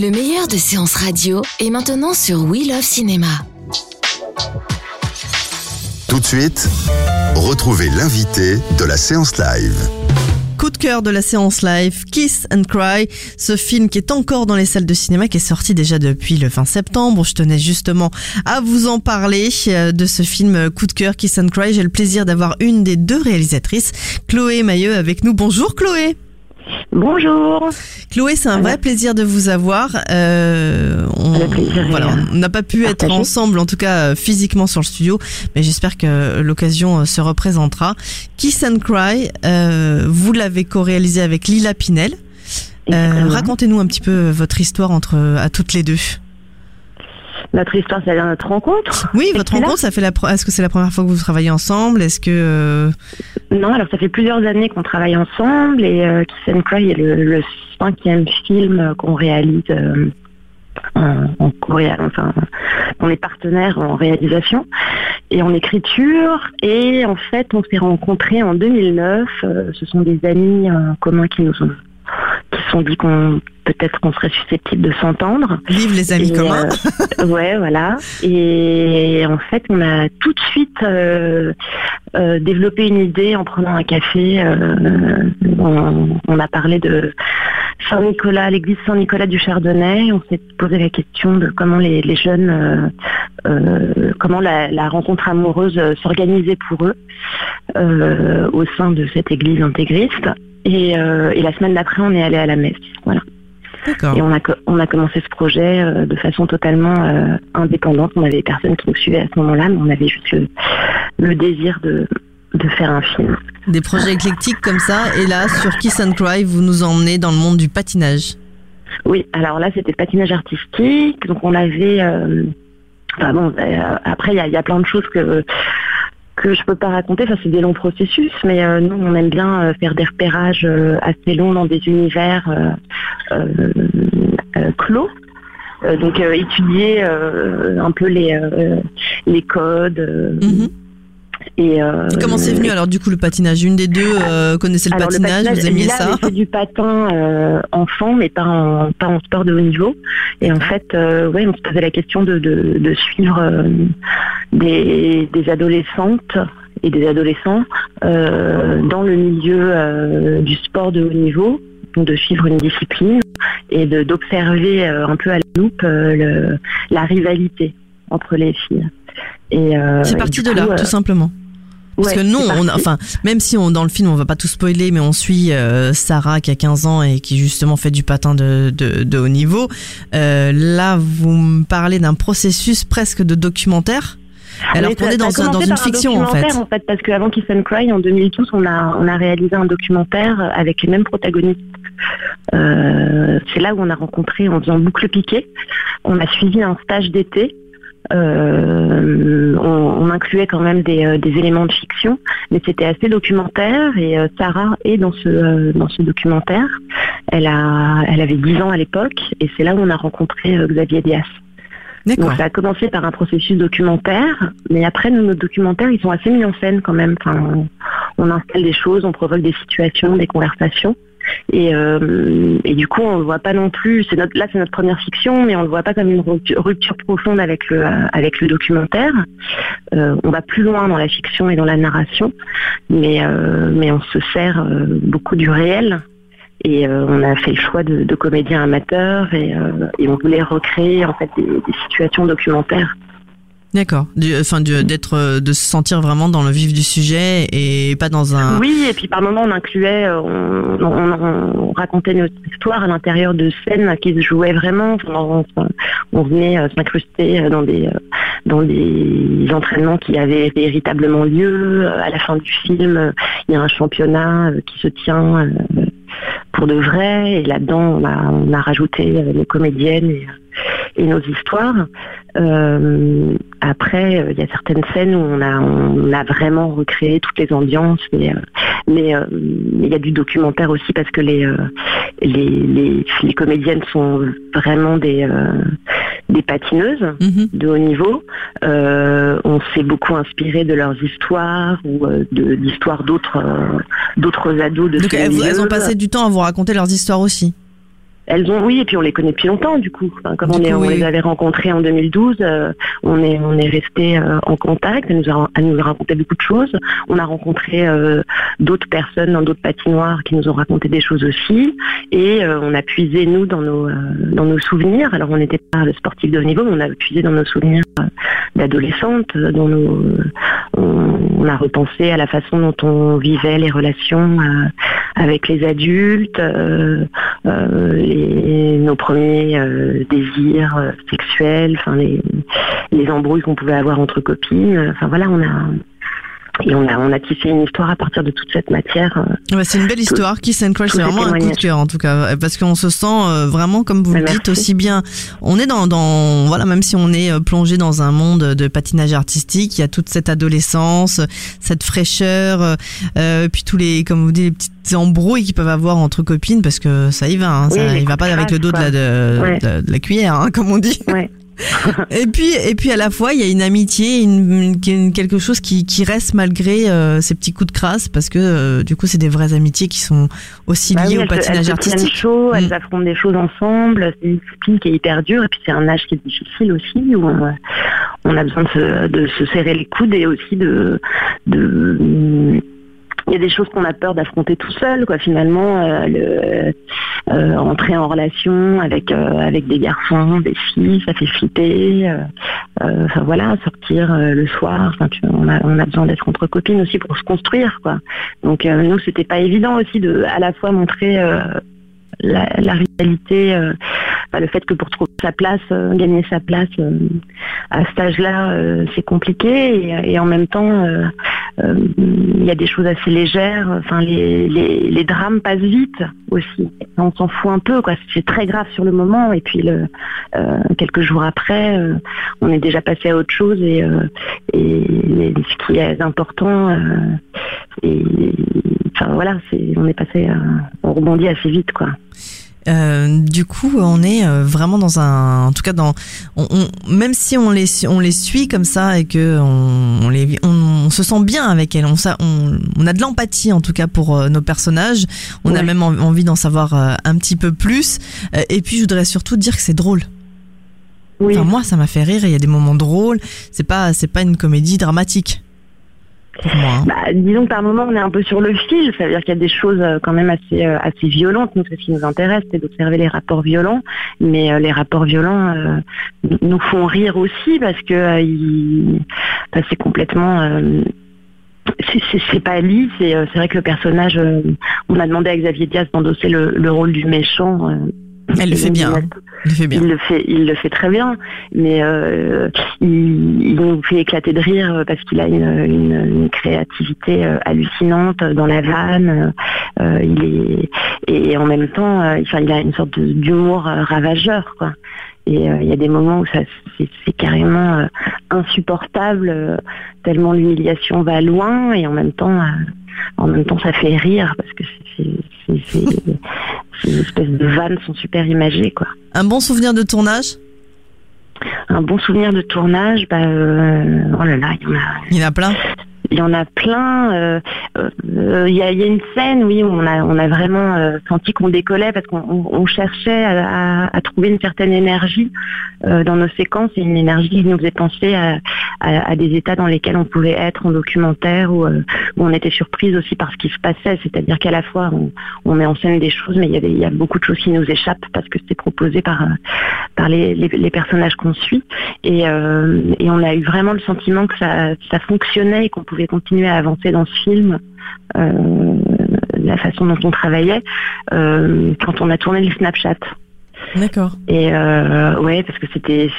Le meilleur de séances radio est maintenant sur We Love Cinéma. Tout de suite, retrouvez l'invité de la séance live. Coup de cœur de la séance live, Kiss and Cry, ce film qui est encore dans les salles de cinéma, qui est sorti déjà depuis le 20 septembre. Je tenais justement à vous en parler euh, de ce film euh, Coup de cœur, Kiss and Cry. J'ai le plaisir d'avoir une des deux réalisatrices, Chloé Mailleux, avec nous. Bonjour Chloé. Bonjour. Chloé, c'est un vrai plaisir de vous avoir. Euh, on, voilà, euh, n'a pas pu être ensemble, en tout cas euh, physiquement sur le studio, mais j'espère que l'occasion euh, se représentera. Kiss and Cry, euh, vous l'avez co-réalisé avec Lila Pinel. Euh. Racontez-nous un petit peu votre histoire entre à toutes les deux. Notre histoire, c'est notre rencontre. Oui, votre rencontre, ça fait la. pro- Est-ce que c'est la première fois que vous travaillez ensemble? Est-ce que euh, Non, alors ça fait plusieurs années qu'on travaille ensemble et euh, Kiss and Cry est le, le cinquième film euh, qu'on réalise euh, en, en Corée. Enfin, on est partenaire en réalisation et en écriture. Et en fait, on s'est rencontrés en 2009. Euh, ce sont des amis communs qui nous ont se sont dit qu'on peut-être qu'on serait susceptible de s'entendre. Vive les amis Et, communs euh, ouais, voilà. Et en fait, on a tout de suite euh, euh, développé une idée en prenant un café. on, on a parlé de Saint-Nicolas, l'église Saint-Nicolas du Chardonnay. On s'est posé la question de comment les, les jeunes, comment la, la rencontre amoureuse s'organisait pour eux au sein de cette église intégriste. Et, euh, et la semaine d'après, on est allé à la messe. Voilà. D'accord. Et on a, co- on a commencé ce projet euh, de façon totalement euh, indépendante. On avait personne qui nous suivait à ce moment-là, mais on avait juste le, le désir de, de faire un film. Des projets éclectiques comme ça. Et là, sur Kiss and Cry, vous nous emmenez dans le monde du patinage. Oui, alors là, c'était le patinage artistique. Donc on avait... enfin bon, après, il y a, il y a plein de choses que que je peux pas raconter, enfin c'est des longs processus, mais euh, nous on aime bien euh, faire des repérages euh, assez longs dans des univers clos. Donc étudier un peu les les codes Mhm. Et euh, Comment c'est venu alors du coup le patinage? Une des deux euh, connaissait le alors, patinage, vous aimiez Lila ça? fait du patin euh, enfant, mais pas en, pas en sport de haut niveau. Et en fait, ouais, on se posait la question de, de, de suivre des, des adolescentes et des adolescents dans le milieu du sport de haut niveau, de suivre une discipline et d'observer un peu à la loupe le- la rivalité entre les filles. Et, euh, C'est parti de coup, là, euh, tout simplement. Parce ouais, que non, on, enfin, même si on, dans le film, on va pas tout spoiler, mais on suit euh, Sarah qui a 15 ans et qui justement fait du patin de, de, de haut niveau. Euh, là, vous me parlez d'un processus presque de documentaire. Alors Mais qu'on est dans, un- dans une un fiction en fait. en fait, parce qu'avant Kiss and Cry, en 2012, on a, on a réalisé un documentaire avec les mêmes protagonistes. Euh, c'est là où on a rencontré en faisant boucle piquée. On a suivi un stage d'été. Euh, on, on incluait quand même des, euh, des éléments de fiction, mais c'était assez documentaire. Et euh, Sarah est dans ce, euh, dans ce documentaire. Elle, a, elle avait 10 ans à l'époque, et c'est là où on a rencontré Xavier Dias. Donc ça a commencé par un processus documentaire, mais après nous, nos documentaires ils sont assez mis en scène quand même. Enfin, on, on installe des choses, on provoque des situations, des conversations. Et, euh, et du coup, on le voit pas non plus. Là, c'est notre première fiction, mais on le voit pas comme une rupture, profonde avec le euh, documentaire. Euh, on va plus loin dans la fiction et dans la narration, mais on se sert beaucoup du réel. Et on a fait le choix de, de comédiens amateurs et, on voulait recréer en fait des situations documentaires. D'accord. Enfin, d'être, euh, de se sentir vraiment dans le vif du sujet et pas dans un. Oui, et puis par moment on incluait, euh, on, on, racontait notre histoire à l'intérieur de scènes qui se jouaient vraiment. on, venait euh, s'incruster dans des dans des entraînements qui avaient véritablement lieu. À la fin du film, il y a un championnat qui se tient pour de vrai, et là-dedans on a, on a rajouté les comédiennes et nos histoires. Euh, après, euh, il y a certaines scènes où on a, on a vraiment recréé toutes les ambiances, mais euh, mais il y a du documentaire aussi parce que les les, les, comédiennes sont vraiment des des patineuses mhm. de haut niveau. on s'est beaucoup inspiré de leurs histoires ou de l'histoire d'autres d'autres ados de Donc elles ont passé du temps à vous raconter leurs histoires aussi. Elles ont, oui, et puis on les connaît depuis longtemps, du coup. comme on, est, on les avait rencontrées en 2012, euh, on est, on est resté euh, en contact. Elle nous, a, nous a raconté beaucoup de choses. On a rencontré euh, d'autres personnes dans d'autres patinoires qui nous ont raconté des choses aussi. Et on a puisé, nous, dans nos, dans nos souvenirs. Alors, on n'était pas le sportif de haut niveau, mais on a puisé dans nos souvenirs d'adolescente, dans nos, on, a repensé à la façon dont on vivait les relations avec les adultes, les nos premiers euh, désirs euh, sexuels, enfin les, les embrouilles qu'on pouvait avoir entre copines. Enfin voilà, on a et on a, on a tissé une histoire à partir de toute cette matière. Euh, ouais, c'est une belle histoire. Kiss and Crush, c'est vraiment un coup de cœur en tout cas, parce qu'on se sent vraiment, comme vous le dites, aussi bien. On est dans, dans, voilà, même si on est plongé dans un monde de patinage artistique, il y a toute cette adolescence, cette fraîcheur, euh, puis tous les, comme vous dites, les petites embrouilles qu'ils peuvent avoir entre copines parce que ça y va, hein, ça, il va pas avec le dos de la, de, la cuillère, hein, comme on dit. Ouais. et puis et puis à la fois il y a une amitié, une, quelque chose qui, qui reste malgré euh, ces petits coups de crasse parce que euh, du coup c'est des vraies amitiés qui sont aussi bah liées au patinage artistique. Chaud, Elles mm. affrontent des choses ensemble. C'est une discipline qui est hyper dure et puis c'est un âge qui est difficile aussi où on, a besoin de se, de se, serrer les coudes et aussi de, de il y a des choses qu'on a peur d'affronter tout seul, quoi. Finalement, euh, euh, entrer en relation avec euh, avec des garçons, des filles, ça fait flipper. Enfin voilà, sortir le soir. On a besoin d'être entre copines aussi pour se construire, quoi. Donc nous, c'était pas évident aussi de à la fois montrer la, réalité, le fait que pour trouver sa place, gagner sa place à cet âge-là, c'est compliqué et, en même temps il y a des choses assez légères. Enfin, les, les, drames passent vite aussi. On s'en fout un peu, quoi. C'est très grave sur le moment, et puis le, euh, quelques jours après, euh, on est déjà passé à autre chose, et, ce qui est important, et, enfin voilà, on est passé, on rebondit assez vite, quoi. Euh, du coup, on est euh, vraiment dans un, en tout cas dans, on, même si on les, on les suit comme ça et que on, les, on, se sent bien avec elles, on, on, on a de l'empathie en tout cas pour euh, nos personnages. On a même envie d'en savoir un petit peu plus. et puis, je voudrais surtout dire que c'est drôle. Oui. Enfin, moi, ça m'a fait rire. Il y a des moments drôles. C'est pas, c'est pas une comédie dramatique. Hein. Bah, disons que par moment on est un peu sur le fil, ça veut dire qu'il y a des choses euh, quand même assez euh, assez violentes. Nous, ce qui nous intéresse, c'est d'observer les rapports violents, mais euh, les rapports violents nous font rire aussi parce que c'est complètement c'est pas lisse c'est vrai que le personnage on a demandé à Xavier Diaz d'endosser le, rôle du méchant elle le fait bien. Il le fait bien. Il le fait, il le fait très bien, mais euh, il, nous fait éclater de rire parce qu'il a une, créativité euh, hallucinante dans la vanne. Euh, il est et en même temps, il a une sorte d'humour ravageur, quoi. Et il y a des moments où ça c'est carrément insupportable, tellement l'humiliation va loin, et en même temps, en même temps, ça fait rire parce que ces espèces de vannes sont super imagées, quoi. Un bon souvenir de tournage? Un bon souvenir de tournage, bah, euh, oh là là, il y en a. Il y en a plein? Il y en a plein. Euh, euh, Il y, a, il y a une scène, oui, où on a, on a vraiment euh, senti qu'on décollait parce qu'on on- on cherchait à, à- à trouver une certaine énergie dans nos séquences et une énergie qui nous faisait penser à, à- à des états dans lesquels on pouvait être en documentaire ou euh, où on était surprise aussi par ce qui se passait. C'est-à-dire qu'à la fois on, on met en scène des choses, mais il y, a des- il y a beaucoup de choses qui nous échappent parce que c'est proposé par, euh, par les, les- les personnages qu'on suit. Et, euh, et on a eu vraiment le sentiment que ça, ça fonctionnait et qu'on pouvait continuer à avancer dans ce film. euh, la façon dont on travaillait euh, quand on a tourné le Snapchat. D'accord. Et euh, ouais, parce que c'était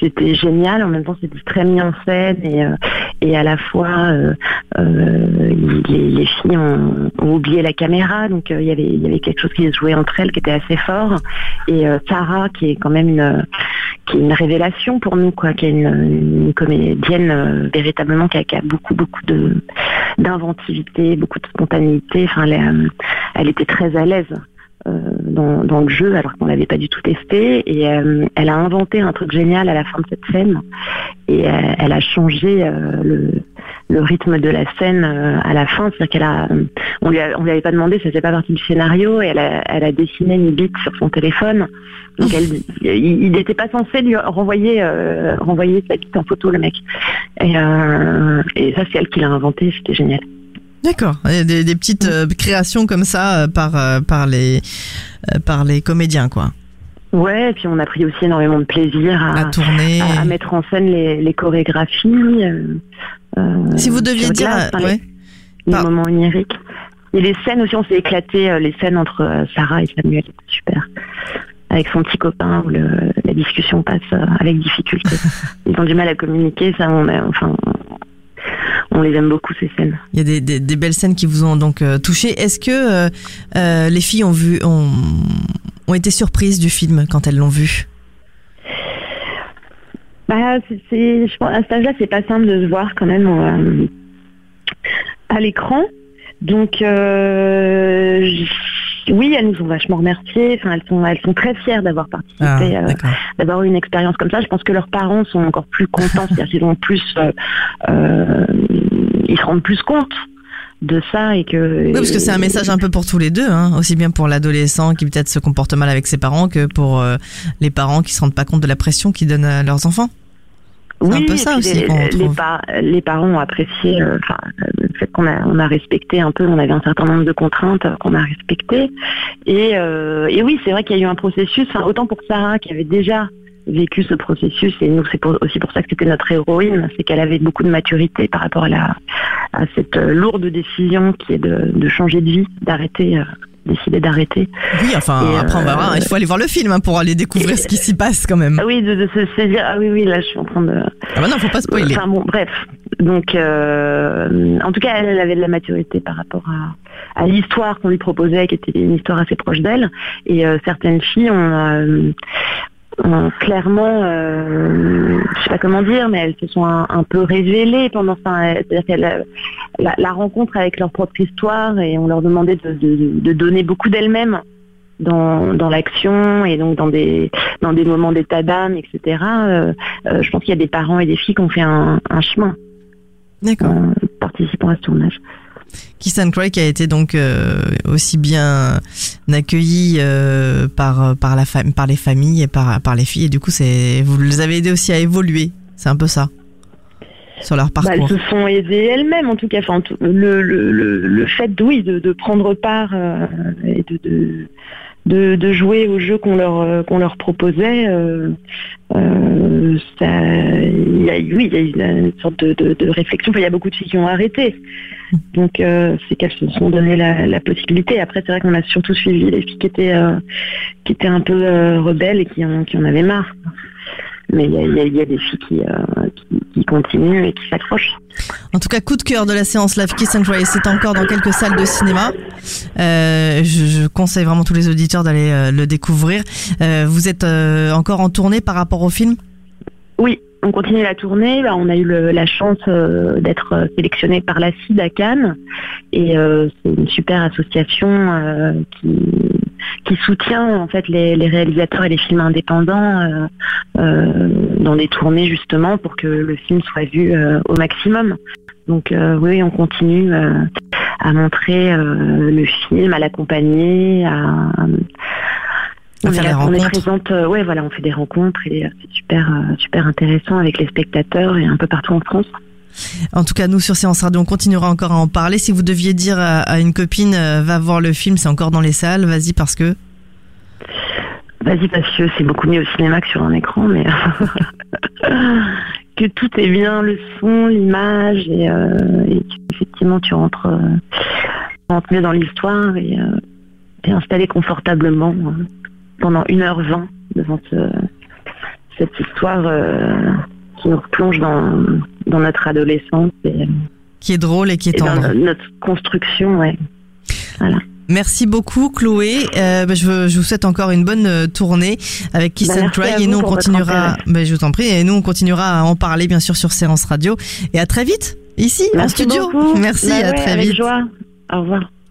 c'était génial. En même temps, c'était très mis en scène et euh, et à la fois euh, euh, les, les filles ont, oublié la caméra, donc il y avait il y avait quelque chose qui se jouait entre elles qui était assez fort. Et Sarah, qui est quand même une qui est une révélation pour nous, quoi, qui est une, une comédienne véritablement qui a, qui a beaucoup beaucoup de d'inventivité, beaucoup de spontanéité. Enfin, elle, elle était très à l'aise dans, dans le jeu alors qu'on l'avait pas du tout testé. Et euh, elle a inventé un truc génial à la fin de cette scène. Et euh, elle a changé euh, le, rythme de la scène euh, à la fin. C'est-à-dire qu'elle a on lui, a- on lui avait pas demandé ça faisait pas partie du scénario. Et elle a, elle a dessiné une bite sur son téléphone. Donc elle, il n'était pas censé lui renvoyer euh, renvoyer sa bite en photo le mec. Et, euh, et ça c'est elle qui l'a inventé. C'était génial D'accord. Des, des petites euh, créations comme ça euh, par euh, par les par les comédiens quoi. ouais et puis on a pris aussi énormément de plaisir À tourner. à, à mettre en scène les, les chorégraphies. Si vous deviez dire, glace, enfin, ouais. les, moments oniriques. Et les scènes aussi, on s'est éclaté, les scènes entre Sarah et Samuel, super. Avec son petit copain où le, la discussion passe avec difficulté. Ils ont du mal à communiquer, ça, on, a- enfin, on les aime beaucoup ces scènes. Il y a des, des, des belles scènes qui vous ont donc euh, touché. Est-ce que euh, euh, les filles ont vu ont, ont été surprises du film quand elles l'ont vu? Bah, c'est, je pense, à cet âge-là, c'est pas simple de se voir quand même euh, à l'écran. Donc, euh, oui, elles nous ont vachement remerciées. Enfin, elles sont, elles sont très fières d'avoir participé, Ah, euh, d'avoir eu une expérience comme ça. Je pense que leurs parents sont encore plus contents, c'est-à-dire qu'ils ont plus, euh, euh, ils se rendent plus compte de ça et que. Oui, parce que c'est un message un peu pour tous les deux, hein, aussi bien pour l'adolescent qui peut-être se comporte mal avec ses parents que pour les parents qui se rendent pas compte de la pression qu'ils donnent à leurs enfants. C'est un peu ça aussi les, qu'on les, retrouve. pa- les parents ont apprécié euh, le fait qu'on a, on a respecté un peu, on avait un certain nombre de contraintes qu'on a respectées. Et, euh, et oui, c'est vrai qu'il y a eu un processus, autant pour Sarah qui avait déjà vécu ce processus, et nous c'est aussi pour ça que c'était notre héroïne, c'est qu'elle avait beaucoup de maturité par rapport à, la, à cette euh, lourde décision qui est de, de changer de vie, d'arrêter, euh, décider d'arrêter. Oui, enfin, Et, après on va euh, voir. Il faut aller voir le film hein, pour aller découvrir ce qui s'y passe quand même. Ah oui, de, de se saisir, ah oui, oui, là je suis en train de... Ah bah non, faut pas spoiler. Enfin bon, bref. Donc, euh, en tout cas, elle, elle avait de la maturité par rapport à, à l'histoire qu'on lui proposait, qui était une histoire assez proche d'elle. Et euh, certaines filles ont, euh, ont clairement, euh, je sais pas comment dire, mais elles se sont un, un peu révélées pendant. C'est-à-dire qu'elles la, la rencontre avec leur propre histoire et on leur demandait de, de, de donner beaucoup d'elles-mêmes dans, dans l'action et donc dans des dans des moments d'état d'âme, etc. Euh, euh, je pense qu'il y a des parents et des filles qui ont fait un, un chemin D'accord. en participant à ce tournage. Kiss and Cry qui a été donc euh, aussi bien accueilli euh, par par la fam- par les familles et par par les filles et du coup c'est vous les avez aidés aussi à évoluer. C'est un peu ça sur leur Bah, elles parcours. se sont aidées elles-mêmes, en tout cas. Enfin, le, le, le, le fait, de, oui, de, de prendre part euh, et de, de, de, de jouer au jeu qu'on leur, euh, qu'on leur proposait, euh, euh, ça, il y a, oui, il y a eu une sorte de, de, de réflexion. Enfin, il y a beaucoup de filles qui ont arrêté. Donc, euh, c'est qu'elles se sont donné la, la possibilité. Après, c'est vrai qu'on a surtout suivi les filles qui étaient, euh, qui étaient un peu euh, rebelles et qui en, qui en avaient marre. Mais il y a, il y a- il y a des filles qui, qui, qui continuent et qui s'accrochent. En tout cas, coup de cœur de la séance Live Kiss and Cry, c'est encore dans quelques salles de cinéma. Euh, je, je conseille vraiment tous les auditeurs d'aller le découvrir. Vous êtes encore en tournée par rapport au film? Oui, on continue la tournée. On a eu la chance euh, d'être euh, sélectionné par la CID à Cannes. Et euh, c'est une super association qui, soutient en fait les, réalisateurs et les films indépendants dans des tournées justement pour que le film soit vu au maximum. Donc oui, on continue à montrer le film, à l'accompagner, à on, fait on est présente, ouais, voilà, on fait des rencontres et c'est super, super intéressant avec les spectateurs et un peu partout en France. En tout cas, nous sur Séance Radio, on continuera encore à en parler. Si vous deviez dire à, une copine, euh, va voir le film, c'est encore dans les salles, vas-y parce que. Vas-y parce que c'est beaucoup mieux au cinéma que sur un écran, mais que tout est bien, le son, l'image, et, euh, effectivement tu rentres, euh, mieux dans l'histoire et es installé confortablement pendant 1h20 devant cette histoire qui nous replonge dans, dans notre adolescence. Et, qui est drôle et qui est tendre. notre construction, ouais. Voilà. Merci beaucoup Chloé. Euh, bah, je, je, vous souhaite encore une bonne euh, tournée avec Kiss bah, and Cry et nous on continuera. Bah, je vous en prie et nous on continuera à en parler bien sûr sur Séance Radio et à très vite ici en studio. Merci bah à très avec vite. Joie. Au revoir.